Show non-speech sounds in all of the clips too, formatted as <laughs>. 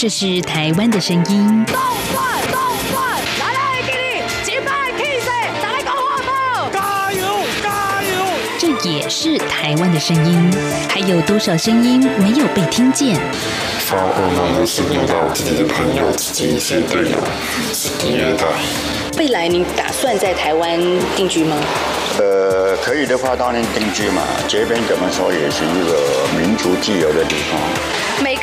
这是台湾的声音。动转动转，来来给你击败 K 谁？再来搞话不？加油加油！这也是台湾的声音。还有多少声音没有被听见？发噩梦的是梦到自己的朋友、自己一些队友是虐待。未来您打算在台湾定居吗？呃，可以的话当然定居嘛。这边怎么说也是一个民族自由的地方。每个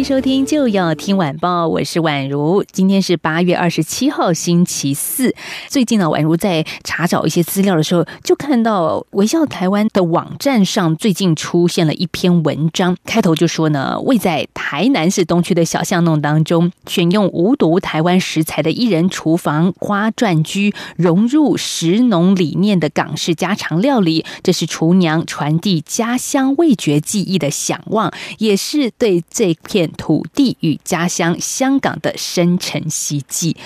迎收听就要听晚报，我是宛如。今天是八月二十七号，星期四。最近呢，宛如在查找一些资料的时候，就看到微笑台湾的网站上最近出现了一篇文章，开头就说呢，位在台南市东区的小巷弄当中，选用无毒台湾食材的一人厨房花转居，融入食农理念的港式家常料理，这是厨娘传递家乡味觉记忆的想望，也是对这片。土地与家乡香港的深沉希冀，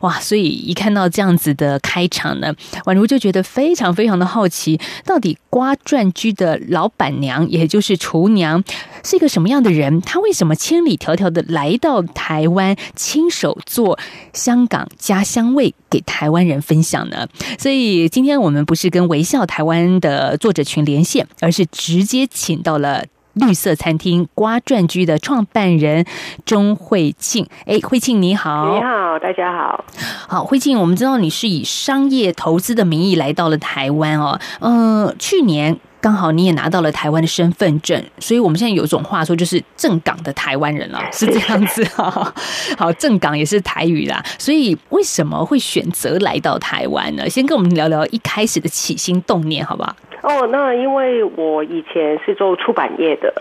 哇！所以一看到这样子的开场呢，宛如就觉得非常非常的好奇，到底瓜转居的老板娘，也就是厨娘，是一个什么样的人？她为什么千里迢迢的来到台湾，亲手做香港家乡味给台湾人分享呢？所以今天我们不是跟微笑台湾的作者群连线，而是直接请到了。绿色餐厅瓜转居的创办人钟慧庆，哎，慧庆你好，你好，大家好，好，慧庆，我们知道你是以商业投资的名义来到了台湾哦，嗯，去年刚好你也拿到了台湾的身份证，所以我们现在有一种话说，就是正港的台湾人了，<laughs> 是这样子啊。好，正港也是台语啦，所以为什么会选择来到台湾呢？先跟我们聊聊一开始的起心动念，好不好？哦，那因为我以前是做出版业的，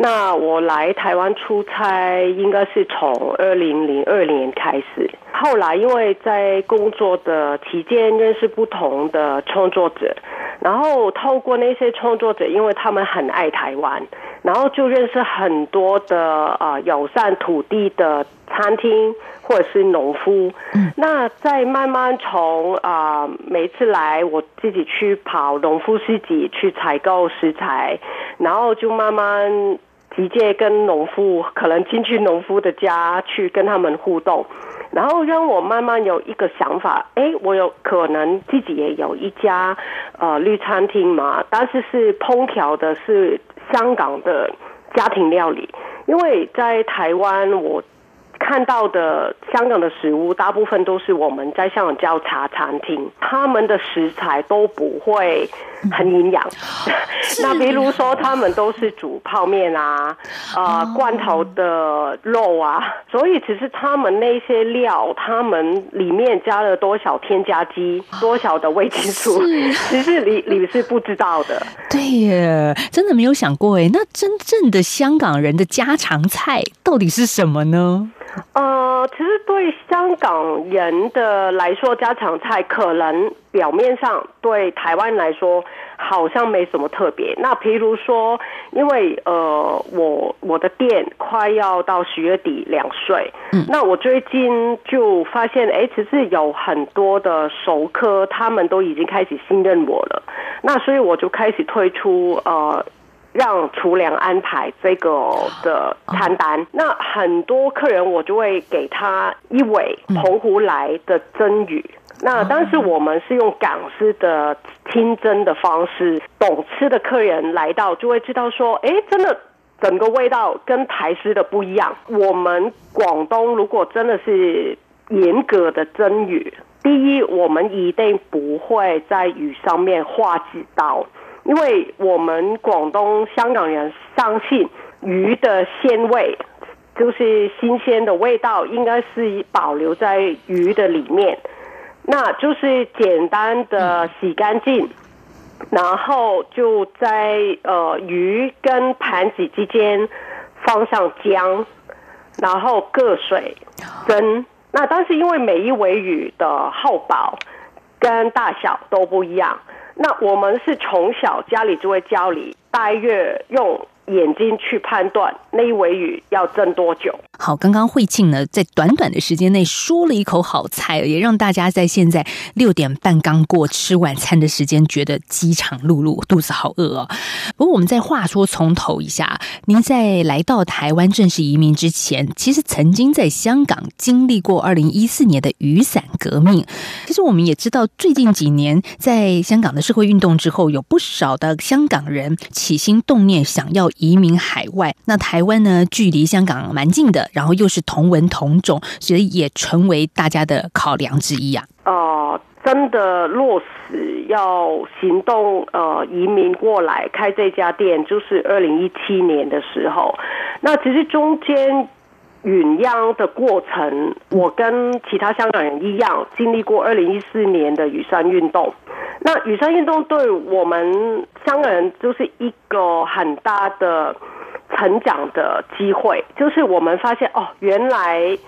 那我来台湾出差应该是从二零零二年开始。后来因为在工作的期间认识不同的创作者，然后透过那些创作者，因为他们很爱台湾，然后就认识很多的啊友善土地的餐厅。或者是农夫，那再慢慢从啊，每次来我自己去跑农夫市集去采购食材，然后就慢慢直接跟农夫，可能进去农夫的家去跟他们互动，然后让我慢慢有一个想法，哎，我有可能自己也有一家呃绿餐厅嘛，但是是烹调的是香港的家庭料理，因为在台湾我。看到的香港的食物，大部分都是我们在香港叫茶餐厅，他们的食材都不会很营养。<laughs> 那比如说，他们都是煮泡面啊，啊罐头的肉啊，所以其实他们那些料，他们里面加了多少添加剂，多少的味精素，<laughs> 其实你你是不知道的。对耶，真的没有想过哎，那真正的香港人的家常菜到底是什么呢？呃，其实对香港人的来说，家常菜可能表面上对台湾来说好像没什么特别。那譬如说，因为呃，我我的店快要到十月底两岁，嗯，那我最近就发现，哎，其实有很多的熟客，他们都已经开始信任我了。那所以我就开始推出呃。让厨娘安排这个的餐单，那很多客人我就会给他一尾澎湖来的蒸鱼。那当时我们是用港式的清蒸的方式，懂吃的客人来到就会知道说，哎，真的整个味道跟台式的不一样。我们广东如果真的是严格的蒸鱼，第一，我们一定不会在鱼上面画几刀。因为我们广东、香港人相信鱼的鲜味，就是新鲜的味道，应该是保留在鱼的里面。那就是简单的洗干净，然后就在呃鱼跟盘子之间放上姜，然后各水蒸。那但是因为每一尾鱼的厚薄跟大小都不一样。那我们是从小家里就会教你，大约用眼睛去判断那一尾鱼要蒸多久。好，刚刚慧庆呢，在短短的时间内说了一口好菜，也让大家在现在六点半刚过吃晚餐的时间，觉得饥肠辘辘，肚子好饿哦。不过，我们再话说从头一下，您在来到台湾正式移民之前，其实曾经在香港经历过二零一四年的雨伞革命。其实我们也知道，最近几年在香港的社会运动之后，有不少的香港人起心动念想要移民海外。那台湾呢，距离香港蛮近的。然后又是同文同种，所以也成为大家的考量之一啊。呃，真的落实要行动，呃，移民过来开这家店，就是二零一七年的时候。那其实中间酝酿的过程，我跟其他香港人一样，经历过二零一四年的雨伞运动。那雨伞运动对我们香港人就是一个很大的。成长的机会，就是我们发现哦，原来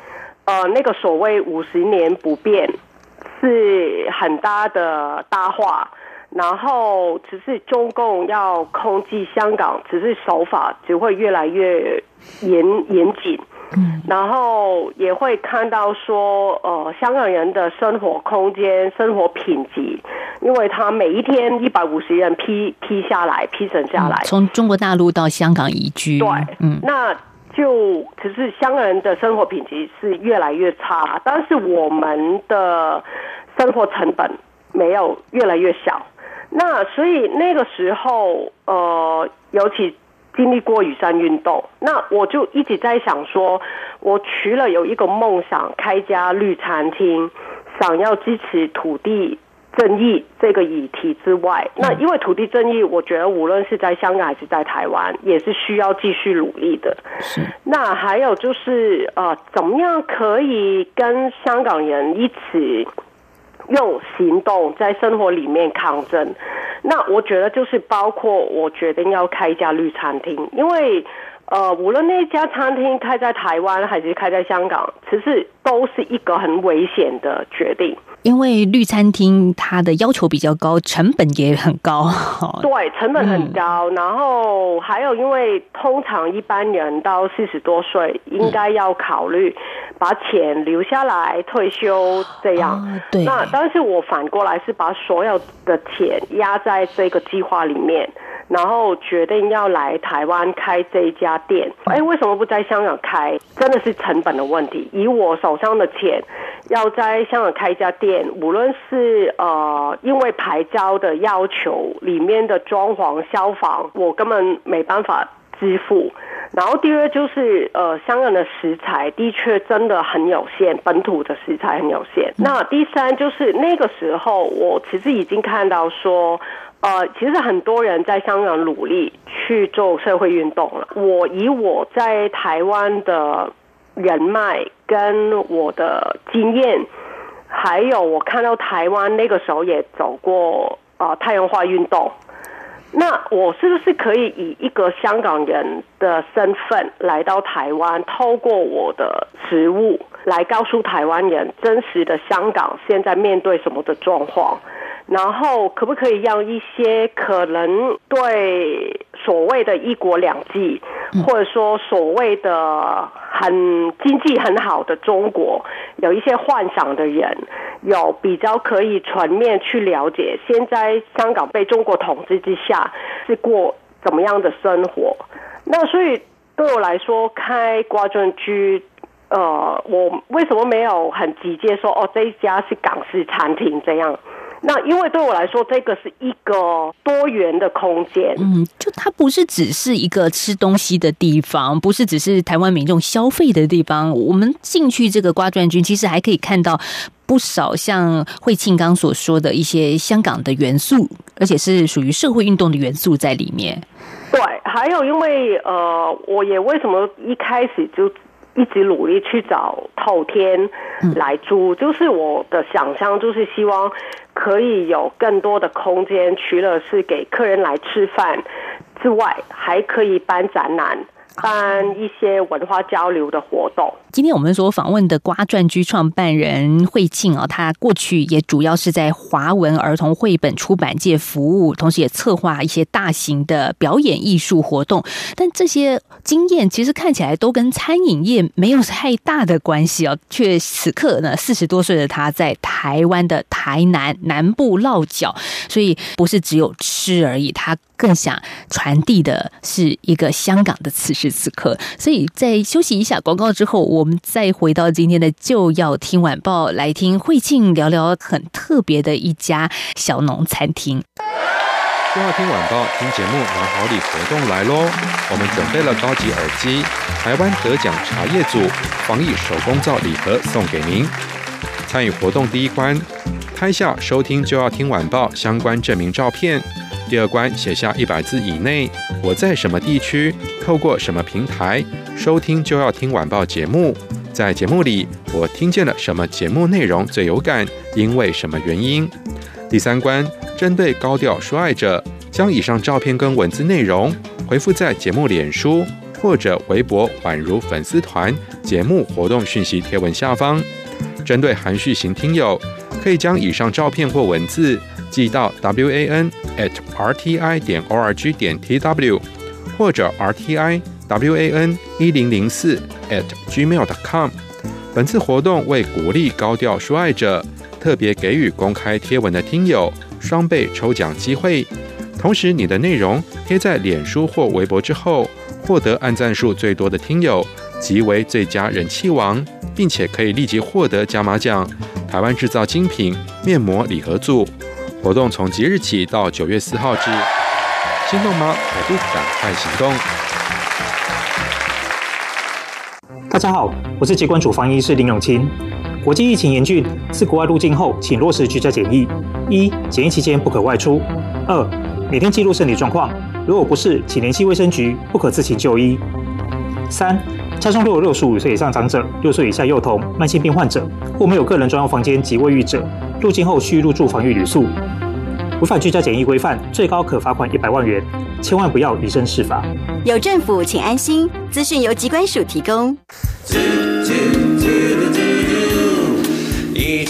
呃那个所谓五十年不变是很大的大话，然后只是中共要控制香港，只是手法只会越来越严严谨。嗯，然后也会看到说，呃，香港人的生活空间、生活品质，因为他每一天一百五十人批批下来、批审下来，从中国大陆到香港移居，对，嗯，那就只是香港人的生活品质是越来越差，但是我们的生活成本没有越来越小，那所以那个时候，呃，尤其。经历过雨伞运动，那我就一直在想说，我除了有一个梦想开家绿餐厅，想要支持土地正义这个议题之外，那因为土地正义，我觉得无论是在香港还是在台湾，也是需要继续努力的。是。那还有就是呃，怎么样可以跟香港人一起？用行动在生活里面抗争，那我觉得就是包括我决定要开一家绿餐厅，因为呃，无论那家餐厅开在台湾还是开在香港，其实都是一个很危险的决定。因为绿餐厅它的要求比较高，成本也很高。对，成本很高。然后还有，因为通常一般人到四十多岁，应该要考虑把钱留下来退休这样。对。那但是我反过来是把所有的钱压在这个计划里面。然后决定要来台湾开这一家店，哎，为什么不在香港开？真的是成本的问题。以我手上的钱，要在香港开一家店，无论是呃，因为牌照的要求，里面的装潢、消防，我根本没办法支付。然后第二就是呃，香港的食材的确真的很有限，本土的食材很有限。那第三就是那个时候，我其实已经看到说。呃，其实很多人在香港努力去做社会运动了。我以我在台湾的人脉跟我的经验，还有我看到台湾那个时候也走过啊太阳花运动，那我是不是可以以一个香港人的身份来到台湾，透过我的职务来告诉台湾人真实的香港现在面对什么的状况？然后可不可以让一些可能对所谓的一国两制，或者说所谓的很经济很好的中国，有一些幻想的人，有比较可以全面去了解现在香港被中国统治之下是过怎么样的生活？那所以对我来说，开瓜庄居，呃，我为什么没有很直接说哦，这一家是港式餐厅这样？那因为对我来说，这个是一个多元的空间。嗯，就它不是只是一个吃东西的地方，不是只是台湾民众消费的地方。我们进去这个瓜转君，其实还可以看到不少像惠庆刚所说的一些香港的元素，而且是属于社会运动的元素在里面。对，还有因为呃，我也为什么一开始就。一直努力去找透天来租，就是我的想象，就是希望可以有更多的空间，除了是给客人来吃饭之外，还可以办展览，办一些文化交流的活动。今天我们所访问的瓜传居创办人惠庆啊，他过去也主要是在华文儿童绘本出版界服务，同时也策划一些大型的表演艺术活动。但这些经验其实看起来都跟餐饮业没有太大的关系哦，却此刻呢，四十多岁的他在台湾的台南南部落脚，所以不是只有吃而已，他更想传递的是一个香港的此时此刻。所以在休息一下广告之后，我们再回到今天的就要听晚报，来听慧庆聊聊很特别的一家小农餐厅。就要听晚报，听节目拿好礼活动来喽！我们准备了高级耳机、台湾得奖茶叶组防疫手工皂礼盒送给您。参与活动第一关，拍下收听就要听晚报相关证明照片；第二关写下一百字以内，我在什么地区，透过什么平台收听就要听晚报节目。在节目里，我听见了什么节目内容最有感，因为什么原因？第三关，针对高调说爱者，将以上照片跟文字内容回复在节目脸书或者微博宛如粉丝团节目活动讯息贴文下方。针对含蓄型听友，可以将以上照片或文字寄到 w a n at r t i 点 o r g 点 t w 或者 r t i w a n 一零零四 at gmail dot com。本次活动为鼓励高调说爱者。特别给予公开贴文的听友双倍抽奖机会，同时你的内容贴在脸书或微博之后，获得按赞数最多的听友即为最佳人气王，并且可以立即获得加码奖——台湾制造精品面膜礼盒组。活动从即日起到九月四号止，心动吗？还不赶快行动！大家好，我是疾管主防医师林永清。国际疫情严峻，自国外入境后，请落实居家检疫。一、检疫期间不可外出。二、每天记录身体状况，如果不是，请联系卫生局，不可自行就医。三、家中若有六十五岁以上长者、六岁以下幼童、慢性病患者或没有个人专用房间及卫浴者，入境后需入住防疫旅宿。违反居家检疫规范，最高可罚款一百万元。千万不要以身试法。有政府，请安心。资讯由机关署提供。一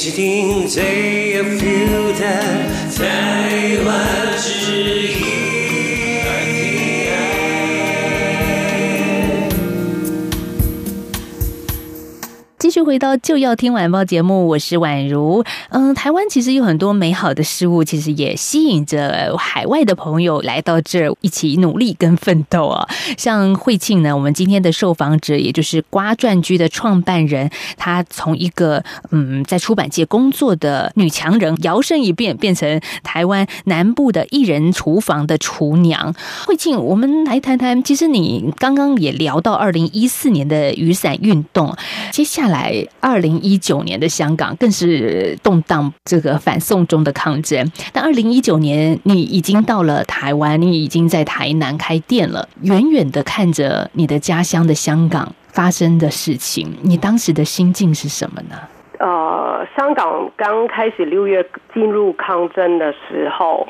继续回到就要听晚报节目，我是宛如。嗯，台湾其实有很多美好的事物，其实也吸引着海外的朋友来到这儿一起努力跟奋斗啊。像惠庆呢，我们今天的受访者，也就是瓜传居的创办人，她从一个嗯在出版界工作的女强人，摇身一变变成台湾南部的艺人厨房的厨娘。惠庆，我们来谈谈，其实你刚刚也聊到二零一四年的雨伞运动，接下来。来，二零一九年的香港更是动荡，这个反送中的抗争。但二零一九年，你已经到了台湾，你已经在台南开店了。远远的看着你的家乡的香港发生的事情，你当时的心境是什么呢？呃，香港刚开始六月进入抗争的时候，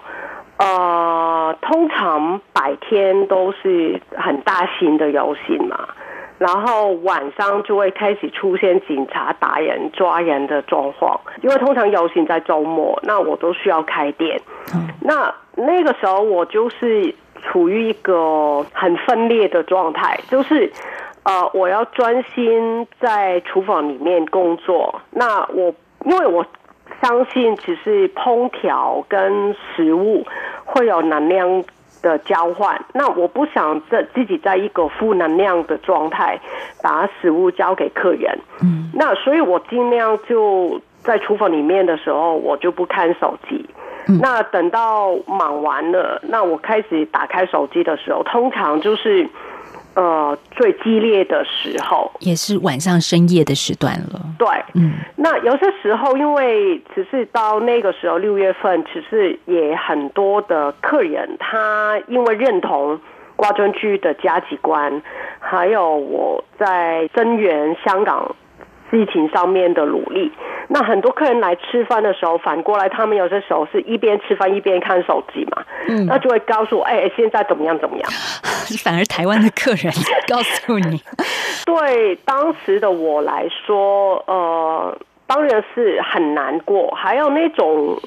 呃，通常白天都是很大型的游行嘛。然后晚上就会开始出现警察打人、抓人的状况，因为通常游行在周末，那我都需要开店。那那个时候我就是处于一个很分裂的状态，就是呃，我要专心在厨房里面工作。那我因为我相信，只是烹调跟食物会有能量。的交换，那我不想在自己在一个负能量的状态把食物交给客人，嗯，那所以我尽量就在厨房里面的时候，我就不看手机。那等到忙完了，那我开始打开手机的时候，通常就是。呃，最激烈的时候。也是晚上深夜的时段了。对，嗯，那有些时候，因为只是到那个时候六月份，其实也很多的客人，他因为认同瓜中区的价值观，还有我在增援香港疫情上面的努力，那很多客人来吃饭的时候，反过来他们有些时候是一边吃饭一边看手机嘛，嗯。那就会告诉我，哎、现在怎么样怎么样。<laughs> 反而台湾的客人 <laughs> 告诉你，<laughs> 对当时的我来说，呃，当然是很难过，还有那种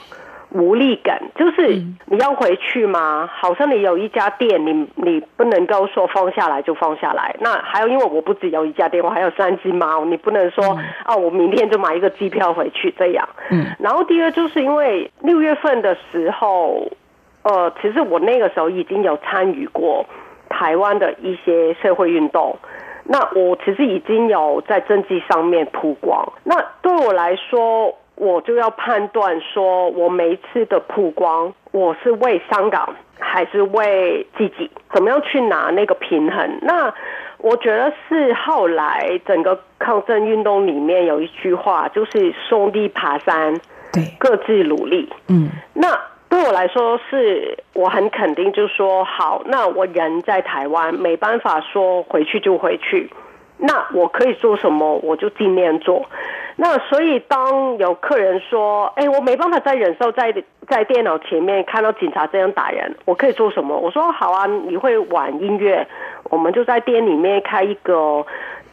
无力感，就是你要回去吗？好像你有一家店，你你不能够说放下来就放下来。那还有，因为我不只有一家店，我还有三只猫，你不能说啊，我明天就买一个机票回去这样。嗯，然后第二就是因为六月份的时候，呃，其实我那个时候已经有参与过台湾的一些社会运动。那我其实已经有在政绩上面曝光。那对我来说，我就要判断说，我每一次的曝光，我是为香港还是为自己？怎么样去拿那个平衡？那我觉得是后来整个抗争运动里面有一句话，就是兄弟爬山，对，各自努力。嗯，那对我来说是，我很肯定，就说好，那我人在台湾，没办法说回去就回去，那我可以做什么，我就尽量做。那所以当有客人说，哎，我没办法再忍受在在电脑前面看到警察这样打人，我可以做什么？我说好啊，你会玩音乐，我们就在店里面开一个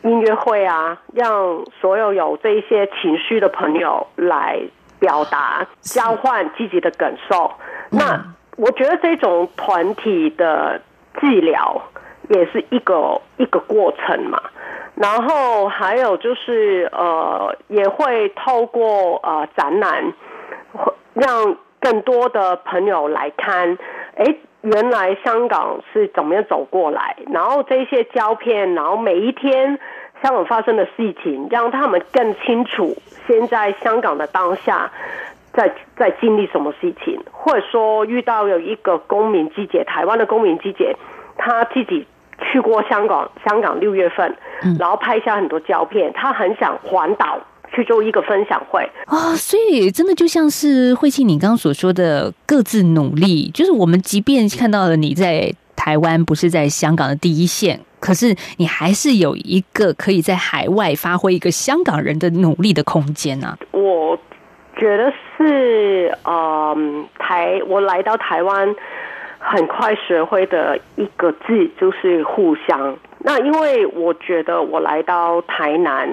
音乐会啊，让所有有这一些情绪的朋友来表达、交换自己的感受。那我觉得这种团体的治疗也是一个一个过程嘛。然后还有就是呃，也会透过呃展览，让更多的朋友来看，哎，原来香港是怎么样走过来，然后这些胶片，然后每一天香港发生的事情，让他们更清楚现在香港的当下在在经历什么事情，或者说遇到有一个公民季节，台湾的公民季节，他自己去过香港，香港六月份，然后拍下很多胶片，他很想环岛去做一个分享会。哦，所以真的就像是慧庆你刚刚所说的各自努力，就是我们即便看到了你在台湾不是在香港的第一线，可是你还是有一个可以在海外发挥一个香港人的努力的空间啊。我觉得是，嗯，台我来到台湾，很快学会的一个字就是互相。那因为我觉得我来到台南，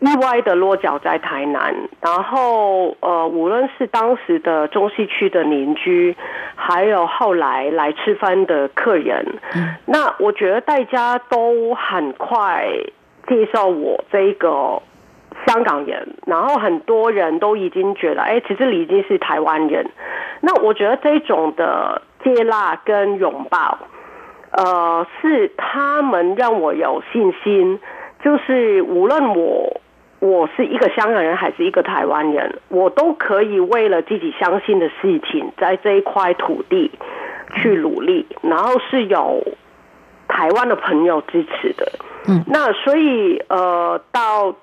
意外的落脚在台南，然后呃，无论是当时的中西区的邻居，还有后来来吃饭的客人，那我觉得大家都很快介绍我这个香港人，然后很多人都已经觉得，哎，其实你已经是台湾人。那我觉得这种的接纳跟拥抱，呃，是他们让我有信心，就是无论我我是一个香港人还是一个台湾人，我都可以为了自己相信的事情，在这一块土地去努力，然后是有台湾的朋友支持的。嗯，那所以呃，到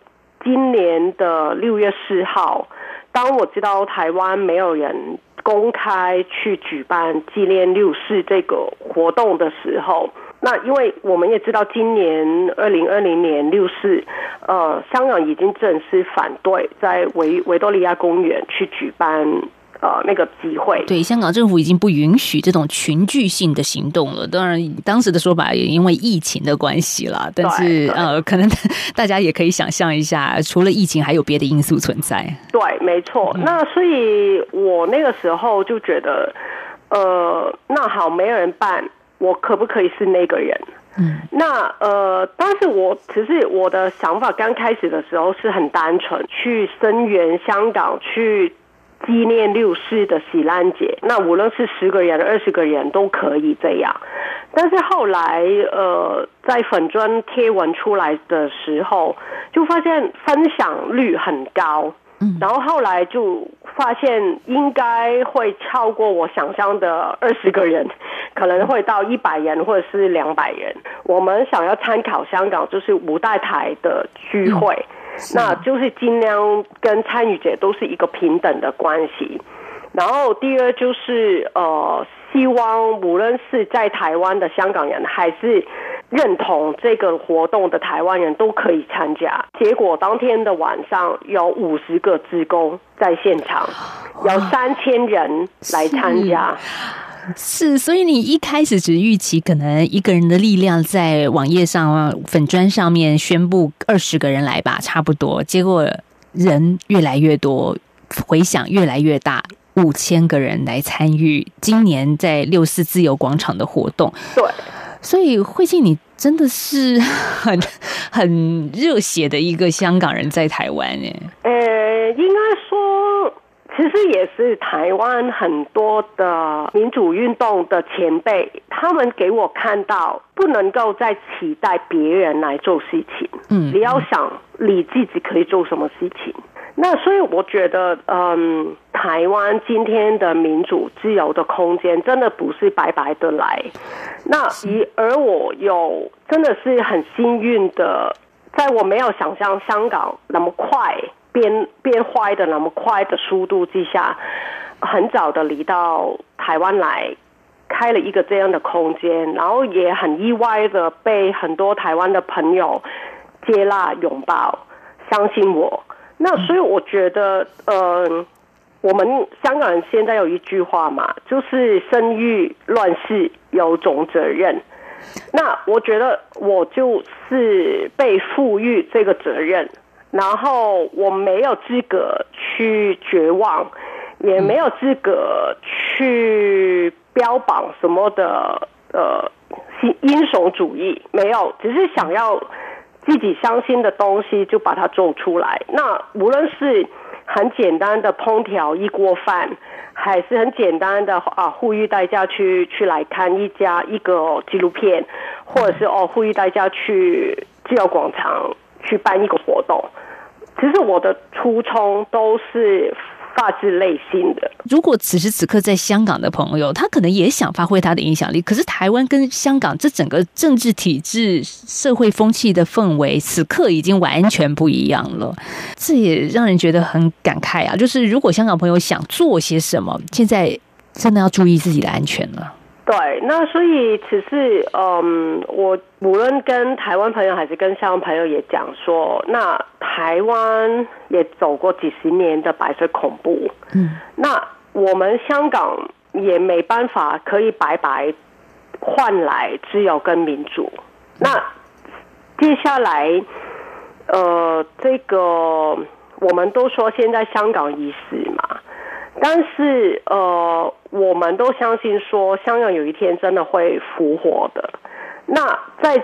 今年的六月四号，当我知道台湾没有人公开去举办纪念六四这个活动的时候，那因为我们也知道，今年二零二零年六四，呃，香港已经正式反对在维维多利亚公园去举办呃那个机会。对，香港政府已经不允许这种群聚性的行动了。当然，当时的说法也因为疫情的关系啦。但是呃，可能大家也可以想象一下，除了疫情，还有别的因素存在。对，没错。那所以我那个时候就觉得，呃，那好，没有人办，我可不可以是那个人？嗯，那呃，但是我其实我的想法刚开始的时候是很单纯，去声援香港，去纪念六四的喜烂节。那无论是十个人、二十个人都可以这样。但是后来呃，在粉砖贴文出来的时候，就发现分享率很高。然后后来就发现应该会超过我想象的二十个人，可能会到一百人或者是两百人。我们想要参考香港就是五代台的聚会，那就是尽量跟参与者都是一个平等的关系。然后第二就是呃，希望无论是在台湾的香港人，还是认同这个活动的台湾人都可以参加。结果当天的晚上有五十个职工在现场，有三千人来参加。<laughs> 是，所以你一开始只预期可能一个人的力量在网页上、粉砖上面宣布二十个人来吧，差不多。结果人越来越多，回响越来越大，五千个人来参与今年在六四自由广场的活动。对，所以慧静，你真的是很 <laughs> 很热血的一个香港人，在台湾哎。呃，应该说。其实也是台湾很多的民主运动的前辈，他们给我看到不能够再期待别人来做事情，嗯，你要想你自己可以做什么事情。那所以我觉得，嗯，台湾今天的民主自由的空间真的不是白白的来。那而我有真的是很幸运的，在我没有想象香港那么快。变变坏的那么快的速度之下，很早的离到台湾来，开了一个这样的空间，然后也很意外的被很多台湾的朋友接纳拥抱，相信我。那所以我觉得，呃，我们香港人现在有一句话嘛，就是生育乱世有种责任。那我觉得我就是被赋予这个责任。然后我没有资格去绝望，也没有资格去标榜什么的呃英英雄主义，没有，只是想要自己相信的东西就把它做出来。那无论是很简单的烹调一锅饭，还是很简单的啊呼吁大家去去来看一家一个纪录片，或者是哦呼吁大家去自由广场。去办一个活动，其实我的初衷都是发自内心的。如果此时此刻在香港的朋友，他可能也想发挥他的影响力，可是台湾跟香港这整个政治体制、社会风气的氛围，此刻已经完全不一样了。这也让人觉得很感慨啊！就是如果香港朋友想做些什么，现在真的要注意自己的安全了。对，那所以只是嗯，我无论跟台湾朋友还是跟香港朋友也讲说，那台湾也走过几十年的白色恐怖，嗯，那我们香港也没办法可以白白换来自由跟民主。那接下来，呃，这个我们都说现在香港已死嘛。但是，呃，我们都相信说，香港有一天真的会复活的。那在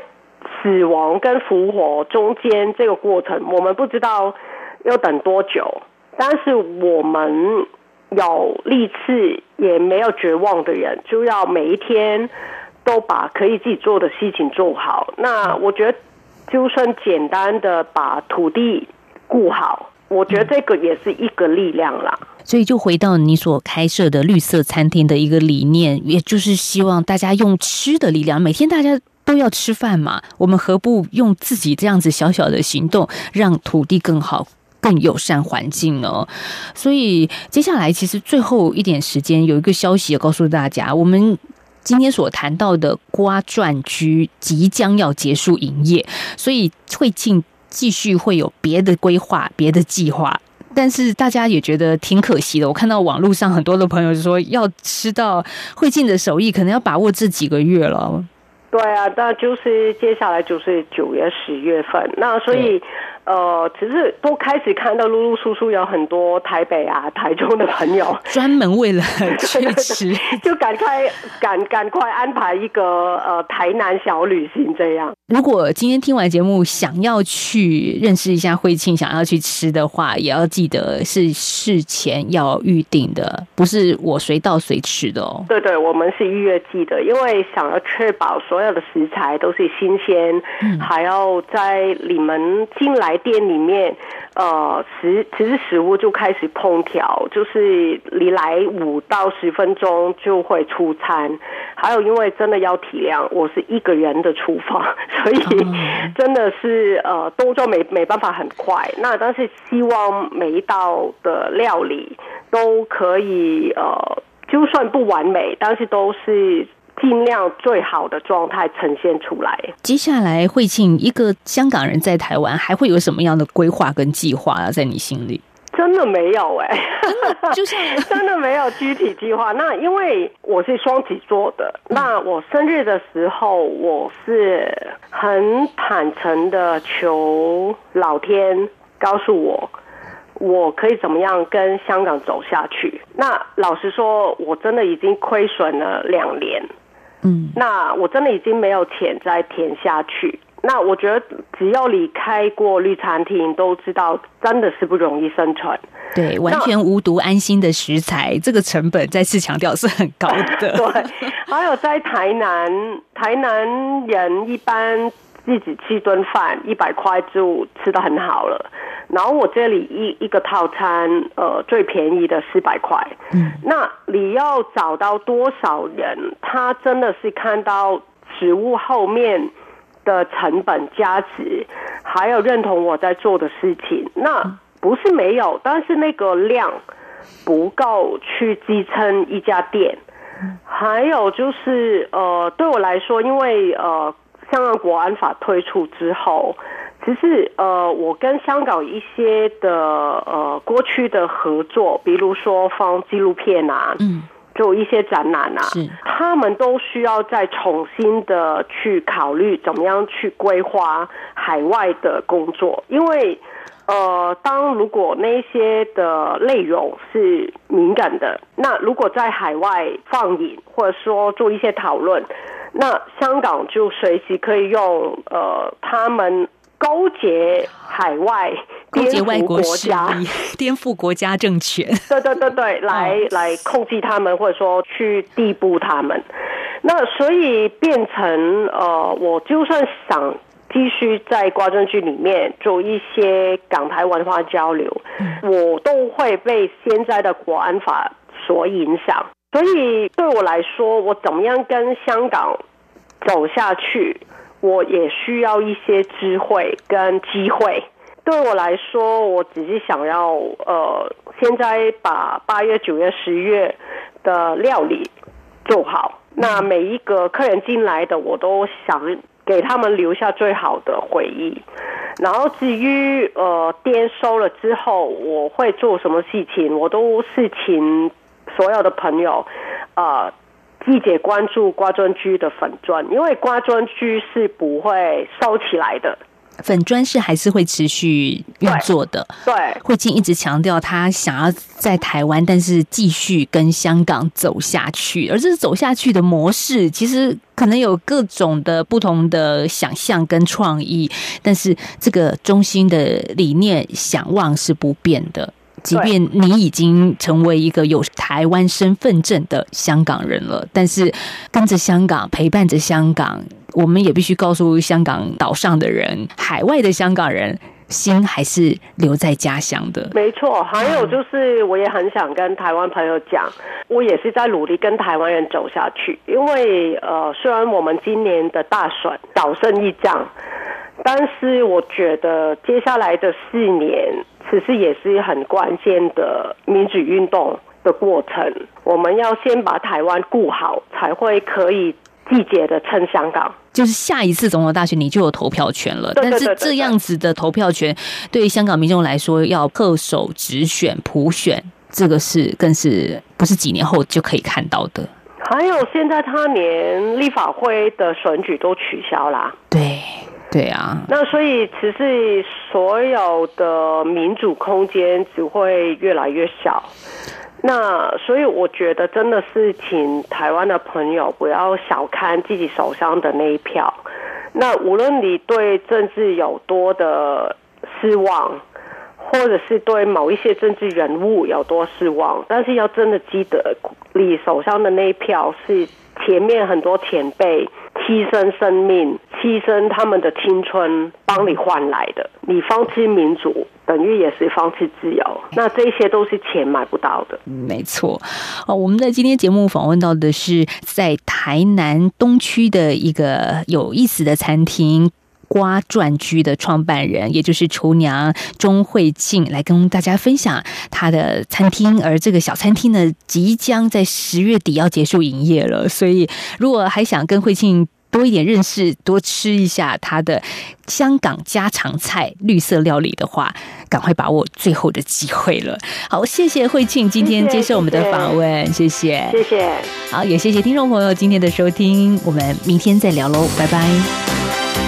死亡跟复活中间这个过程，我们不知道要等多久。但是我们有力气，也没有绝望的人，就要每一天都把可以自己做的事情做好。那我觉得，就算简单的把土地顾好。我觉得这个也是一个力量啦，所以就回到你所开设的绿色餐厅的一个理念，也就是希望大家用吃的力量，每天大家都要吃饭嘛，我们何不用自己这样子小小的行动，让土地更好、更友善环境呢？所以接下来其实最后一点时间，有一个消息要告诉大家，我们今天所谈到的瓜转居即将要结束营业，所以会进。继续会有别的规划、别的计划，但是大家也觉得挺可惜的。我看到网络上很多的朋友就说，要吃到会进的手艺，可能要把握这几个月了。对啊，那就是接下来就是九月、十月份，那所以。呃，其实都开始看到陆陆续续有很多台北啊、台中的朋友 <laughs> 专门为了去吃，就赶快赶赶快安排一个呃台南小旅行这样。如果今天听完节目想要去认识一下惠庆，想要去吃的话，也要记得是事前要预定的，不是我随到随吃的哦。对对，我们是预约记的，因为想要确保所有的食材都是新鲜，还要在你们进来。店里面，呃，食其实食物就开始烹调，就是你来五到十分钟就会出餐。还有，因为真的要体谅，我是一个人的厨房，所以 <laughs> 真的是呃动作没没办法很快。那但是希望每一道的料理。都可以呃，就算不完美，但是都是尽量最好的状态呈现出来。接下来慧庆一个香港人在台湾还会有什么样的规划跟计划啊？在你心里？真的没有哎、就像 <laughs> 真的没有具体计划。那因为我是双子座的，那我生日的时候，我是很坦诚的求老天告诉我，我可以怎么样跟香港走下去。那老实说，我真的已经亏损了两年，嗯，那我真的已经没有钱再填下去。那我觉得只要离开过绿餐厅，都知道真的是不容易生存。对，完全无毒安心的食材，这个成本再次强调是很高的。<laughs> 对，还有在台南，台南人一般自己吃顿饭一百块就吃的很好了。然后我这里一一个套餐，呃，最便宜的四百块。嗯，那你要找到多少人，他真的是看到食物后面的成本价值，还有认同我在做的事情，那不是没有，但是那个量不够去支撑一家店。还有就是呃，对我来说，因为呃，香港国安法推出之后，其实呃，我跟香港一些的呃过去的合作，比如说放纪录片啊，嗯，做一些展览啊，是。他们都需要再重新的去考虑怎么样去规划海外的工作，因为呃，当如果那些的内容是敏感的，那如果在海外放映或者说做一些讨论，那香港就随时可以用呃他们勾结海外勾结外国势国家。力，<laughs> 颠覆国家政权。对对对对，来、来控制他们，或者说去地步他们。那所以变成呃，我就算想继续在瓜政剧里面做一些港台文化交流，我都会被现在的国安法所影响。所以对我来说，我怎么样跟香港走下去，我也需要一些智慧跟机会。对我来说，我只是想要呃，现在把八月、九月、十月的料理做好。那每一个客人进来的，我都想给他们留下最好的回忆。然后至于呃店收了之后，我会做什么事情，我都是请所有的朋友呃季节关注瓜专居的粉砖，因为瓜专居是不会收起来的。粉砖是还是会持续运作的。对，慧静一直强调他想要在台湾，但是继续跟香港走下去，而这是走下去的模式，其实可能有各种的不同的想象跟创意，但是这个中心的理念想望是不变的。即便你已经成为一个有台湾身份证的香港人了，但是跟着香港，陪伴着香港，我们也必须告诉香港岛上的人，海外的香港人。心还是留在家乡的，没错。还有就是，我也很想跟台湾朋友讲，我也是在努力跟台湾人走下去。因为呃，虽然我们今年的大选倒胜一仗，但是我觉得接下来的四年，其实也是很关键的民主运动的过程。我们要先把台湾顾好，才会可以季节的撑香港。就是下一次总统大选你就有投票权了，但是这样子的投票权对于香港民众来说，要恪守直选、普选，这个是更是不是几年后就可以看到的。还有，现在他连立法会的选举都取消啦。对，对啊，那所以其实所有的民主空间只会越来越小。那所以我觉得真的是请台湾的朋友不要小看自己手上的那一票。那无论你对政治有多的失望，或者是对某一些政治人物有多失望，但是要真的记得，你手上的那一票是前面很多前辈牺牲生命、牺牲他们的青春帮你换来的。你放弃民主，等于也是放弃自由。那这些都是钱买不到的。没错。哦，我们在今天节目访问到的是在台南东区的一个有意思的餐厅。瓜转居的创办人，也就是厨娘钟慧庆，来跟大家分享她的餐厅。而这个小餐厅呢，即将在十月底要结束营业了，所以如果还想跟慧庆多一点认识，多吃一下他的香港家常菜绿色料理的话，赶快把握最后的机会了。好，谢谢慧庆今天接受我们的访问，谢谢，谢谢。好，也谢谢听众朋友今天的收听，我们明天再聊喽，拜拜。